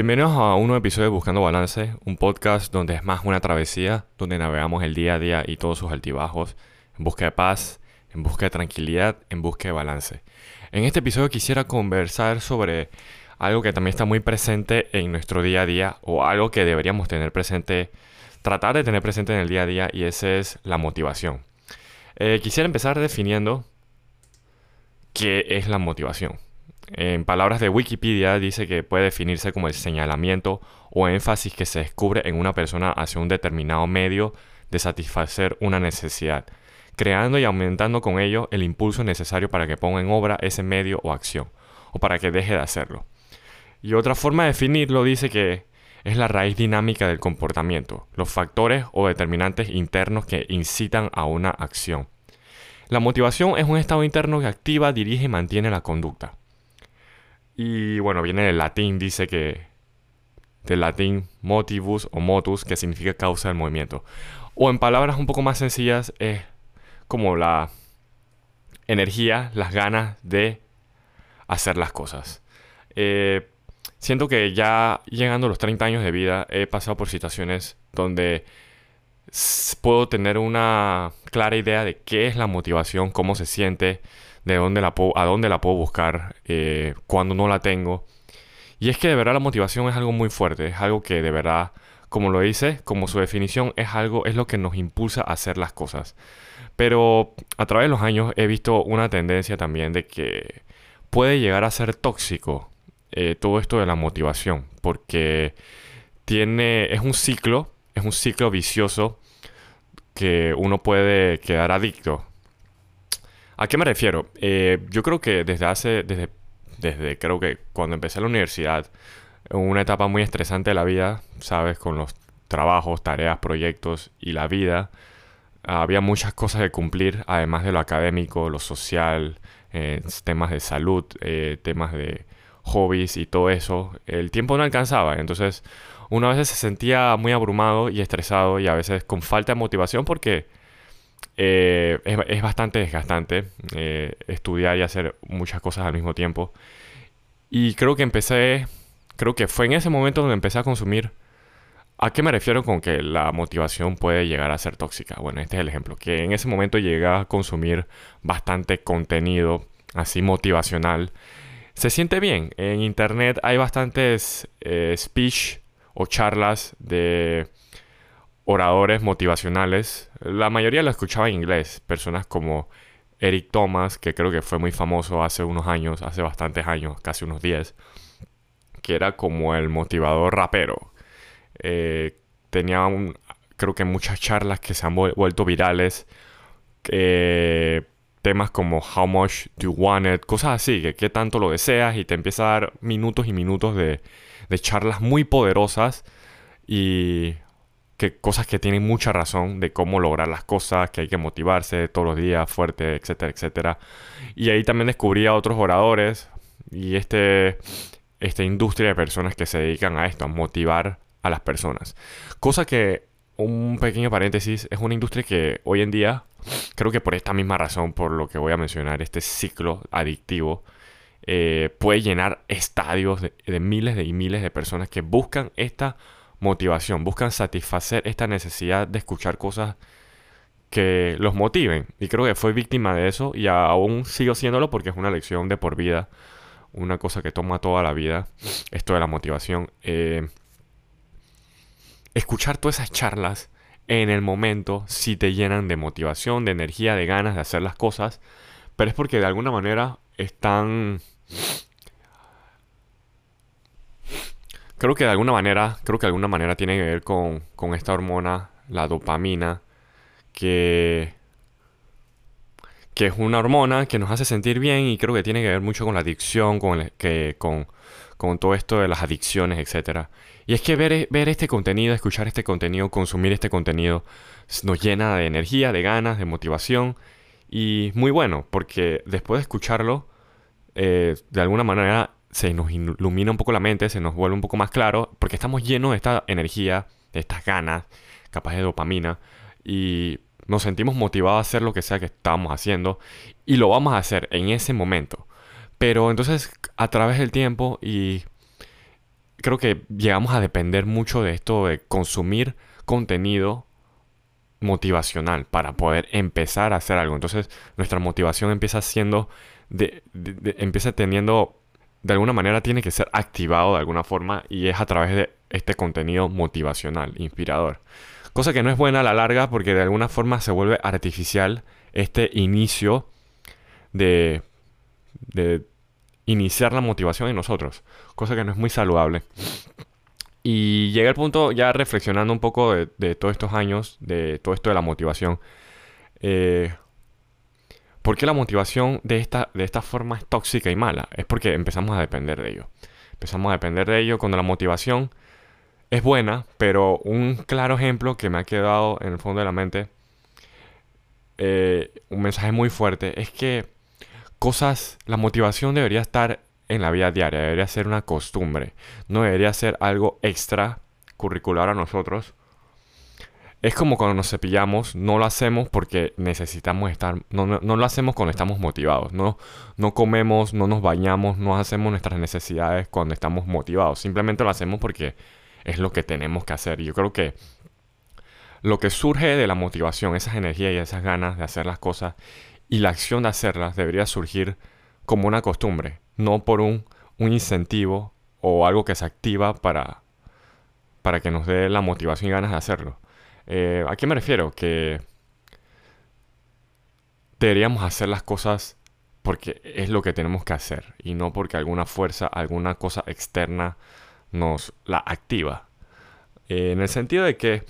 Bienvenidos a un nuevo episodio de Buscando Balance, un podcast donde es más una travesía, donde navegamos el día a día y todos sus altibajos, en busca de paz, en busca de tranquilidad, en busca de balance. En este episodio quisiera conversar sobre algo que también está muy presente en nuestro día a día o algo que deberíamos tener presente, tratar de tener presente en el día a día y ese es la motivación. Eh, quisiera empezar definiendo qué es la motivación. En palabras de Wikipedia dice que puede definirse como el señalamiento o énfasis que se descubre en una persona hacia un determinado medio de satisfacer una necesidad, creando y aumentando con ello el impulso necesario para que ponga en obra ese medio o acción, o para que deje de hacerlo. Y otra forma de definirlo dice que es la raíz dinámica del comportamiento, los factores o determinantes internos que incitan a una acción. La motivación es un estado interno que activa, dirige y mantiene la conducta. Y bueno, viene del latín, dice que del latín motivus o motus, que significa causa del movimiento. O en palabras un poco más sencillas, es como la energía, las ganas de hacer las cosas. Eh, siento que ya llegando a los 30 años de vida he pasado por situaciones donde puedo tener una clara idea de qué es la motivación, cómo se siente, de dónde la puedo, a dónde la puedo buscar, eh, cuando no la tengo. Y es que de verdad la motivación es algo muy fuerte, es algo que de verdad, como lo dice, como su definición, es algo, es lo que nos impulsa a hacer las cosas. Pero a través de los años he visto una tendencia también de que puede llegar a ser tóxico eh, todo esto de la motivación, porque tiene, es un ciclo, es un ciclo vicioso que uno puede quedar adicto ¿A qué me refiero? Eh, yo creo que desde hace, desde, desde creo que cuando empecé la universidad, una etapa muy estresante de la vida, ¿sabes? Con los trabajos, tareas, proyectos y la vida, había muchas cosas que cumplir, además de lo académico, lo social, eh, temas de salud, eh, temas de hobbies y todo eso. El tiempo no alcanzaba, entonces uno a veces se sentía muy abrumado y estresado y a veces con falta de motivación porque eh, es, bastante desgastante eh, estudiar y hacer muchas cosas al mismo tiempo. Y creo que empecé, creo que fue en ese momento donde empecé a consumir. ¿A qué me refiero con que la motivación puede llegar a ser tóxica? Bueno, este es el ejemplo, que en ese momento llegué a consumir bastante contenido así motivacional. Se siente bien. En internet hay bastantes eh, speech o charlas de oradores motivacionales. La mayoría lo escuchaba en inglés. Personas como Eric Thomas, que creo que fue muy famoso hace unos años, hace bastantes años, casi unos 10, que era como el motivador rapero. Eh, tenía un, creo que muchas charlas que se han vuelto virales. temas como How much do you want it, cosas así, que qué tanto lo deseas y te empieza a dar minutos y minutos de, de charlas muy poderosas y que cosas que tienen mucha razón de cómo lograr las cosas, que hay que motivarse todos los días, fuerte, etcétera, etcétera. Y ahí también descubrí a otros oradores y este, esta industria de personas que se dedican a esto, a motivar a las personas. Cosa que, un pequeño paréntesis, es una industria que hoy en día, creo que por esta misma razón, por lo que voy a mencionar, este ciclo adictivo, eh, puede llenar estadios de, de miles y miles de personas que buscan esta motivación, buscan satisfacer esta necesidad de escuchar cosas que los motiven. Y creo que fue víctima de eso y aún sigo siéndolo porque es una lección de por vida, una cosa que toma toda la vida, esto de la motivación. Eh, escuchar todas esas charlas en el momento si te llenan de motivación, de energía, de ganas de hacer las cosas, pero es porque de alguna manera están Creo que de alguna manera, creo que de alguna manera tiene que ver con, esta hormona, la dopamina, que, que es una hormona que nos hace sentir bien y creo que tiene que ver mucho con la adicción, con, que, con, todo esto de las adicciones, etc. Y es que ver, ver este contenido, escuchar este contenido, consumir este contenido, nos llena de energía, de ganas, de motivación y muy bueno, porque después de escucharlo, eh, de alguna manera se nos ilumina un poco la mente, se nos vuelve un poco más claro, porque estamos llenos de esta energía, de estas ganas, capaz de dopamina, y nos sentimos motivados a hacer lo que sea que estamos haciendo, y lo vamos a hacer en ese momento. Pero entonces, a través del tiempo y creo que llegamos a depender mucho de esto de consumir contenido motivacional para poder empezar a hacer algo. Entonces nuestra motivación empieza siendo, de, empieza teniendo, de alguna manera tiene que ser activado de alguna forma y es a través de este contenido motivacional, inspirador. Cosa que no es buena a la larga porque de alguna forma se vuelve artificial este inicio de, de iniciar la motivación en nosotros. Cosa que no es muy saludable. Y llega el punto, ya reflexionando un poco de, todos estos años, de todo esto de la motivación. Eh, ¿Por qué la motivación de esta, de forma es tóxica y mala? Es porque empezamos a depender de ello. Empezamos a depender de ello cuando la motivación es buena, pero un claro ejemplo que me ha quedado en el fondo de la mente, eh, un mensaje muy fuerte, es que cosas, la motivación debería estar en la vida diaria, debería ser una costumbre, no debería ser algo extra curricular a nosotros. Es como cuando nos cepillamos, no lo hacemos porque necesitamos estar, no, no, lo hacemos cuando estamos motivados, no, no comemos, no nos bañamos, no hacemos nuestras necesidades cuando estamos motivados, simplemente lo hacemos porque es lo que tenemos que hacer. Yo creo que lo que surge de la motivación, esas energías y esas ganas de hacer las cosas y la acción de hacerlas debería surgir como una costumbre no por un, incentivo o algo que se activa para, para que nos dé la motivación y ganas de hacerlo. Eh, ¿A qué me refiero? Que deberíamos hacer las cosas porque es lo que tenemos que hacer y no porque alguna fuerza, alguna cosa externa nos la activa. Eh, en el sentido de que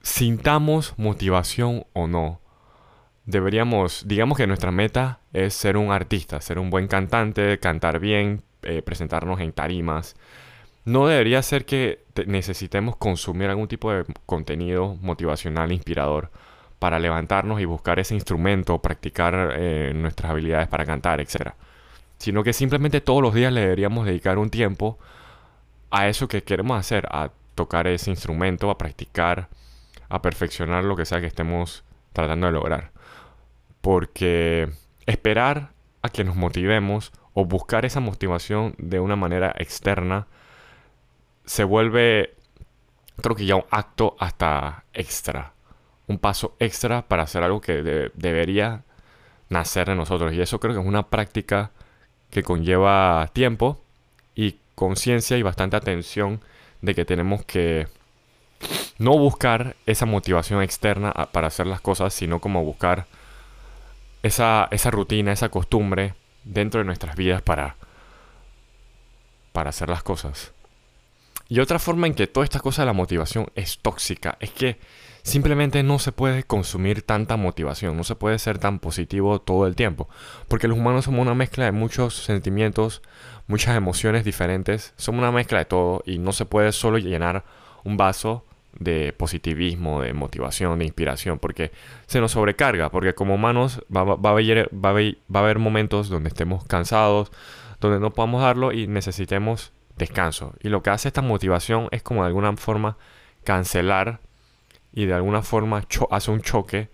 sintamos motivación o no, deberíamos, digamos que nuestra meta es ser un artista, ser un buen cantante, cantar bien, eh, presentarnos en tarimas. No debería ser que necesitemos consumir algún tipo de contenido motivacional, inspirador, para levantarnos y buscar ese instrumento, practicar eh, nuestras habilidades para cantar, etc. Sino que simplemente todos los días le deberíamos dedicar un tiempo a eso que queremos hacer, a tocar ese instrumento, a practicar, a perfeccionar lo que sea que estemos tratando de lograr. Porque esperar a que nos motivemos o buscar esa motivación de una manera externa se vuelve, creo que ya un acto hasta extra. Un paso extra para hacer algo que debería nacer de nosotros. Y eso creo que es una práctica que conlleva tiempo y conciencia y bastante atención de que tenemos que no buscar esa motivación externa para hacer las cosas, sino como buscar esa, esa rutina, esa costumbre dentro de nuestras vidas para, para hacer las cosas. Y otra forma en que toda esta cosa de la motivación es tóxica es que simplemente no se puede consumir tanta motivación, no se puede ser tan positivo todo el tiempo, porque los humanos somos una mezcla de muchos sentimientos, muchas emociones diferentes, somos una mezcla de todo y no se puede solo llenar un vaso de positivismo, de motivación, de inspiración, porque se nos sobrecarga, porque como humanos va, a haber, a haber, momentos donde estemos cansados, donde no podamos darlo y necesitemos descanso. Y lo que hace esta motivación es como de alguna forma cancelar y de alguna forma hace un choque,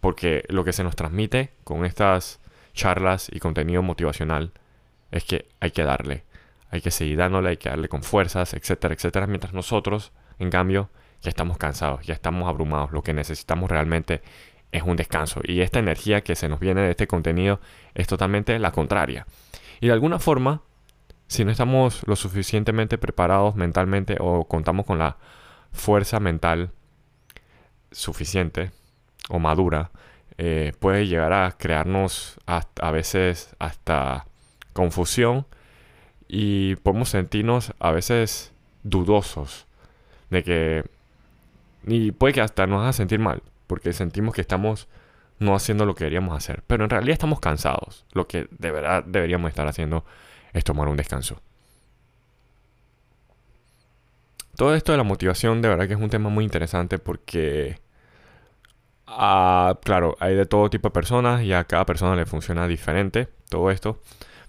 porque lo que se nos transmite con estas charlas y contenido motivacional es que hay que darle, hay que seguir dándole, hay que darle con fuerzas, etcétera, etcétera, mientras nosotros, en cambio, ya estamos cansados, ya estamos abrumados. Lo que necesitamos realmente es un descanso. Y esta energía que se nos viene de este contenido es totalmente la contraria. Y de alguna forma, si no estamos lo suficientemente preparados mentalmente o contamos con la fuerza mental suficiente o madura, eh, puede llegar a crearnos a veces hasta confusión y podemos sentirnos a veces dudosos de que y puede que hasta nos haga sentir mal, porque sentimos que estamos no haciendo lo que deberíamos hacer. Pero en realidad estamos cansados. Lo que de verdad deberíamos estar haciendo es tomar un descanso. Todo esto de la motivación de verdad que es un tema muy interesante porque, ah, claro, hay de todo tipo de personas y a cada persona le funciona diferente todo esto.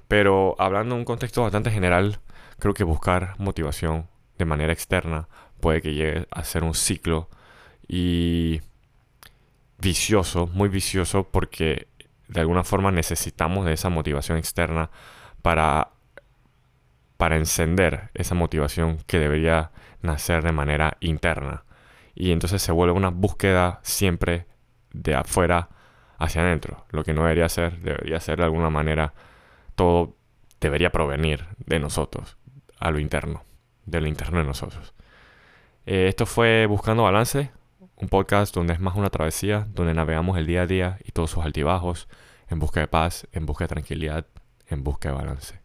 Pero hablando en un contexto bastante general, creo que buscar motivación de manera externa puede que llegue a ser un ciclo y vicioso, muy vicioso, porque de alguna forma necesitamos de esa motivación externa para, para encender esa motivación que debería nacer de manera interna. Y entonces se vuelve una búsqueda siempre de afuera hacia adentro. Lo que no debería ser, debería ser de alguna manera, todo debería provenir de nosotros, a lo interno, de lo interno de nosotros. Eh, esto fue Buscando Balance, un podcast donde es más una travesía, donde navegamos el día a día y todos sus altibajos, en busca de paz, en busca de tranquilidad, en busca de balance.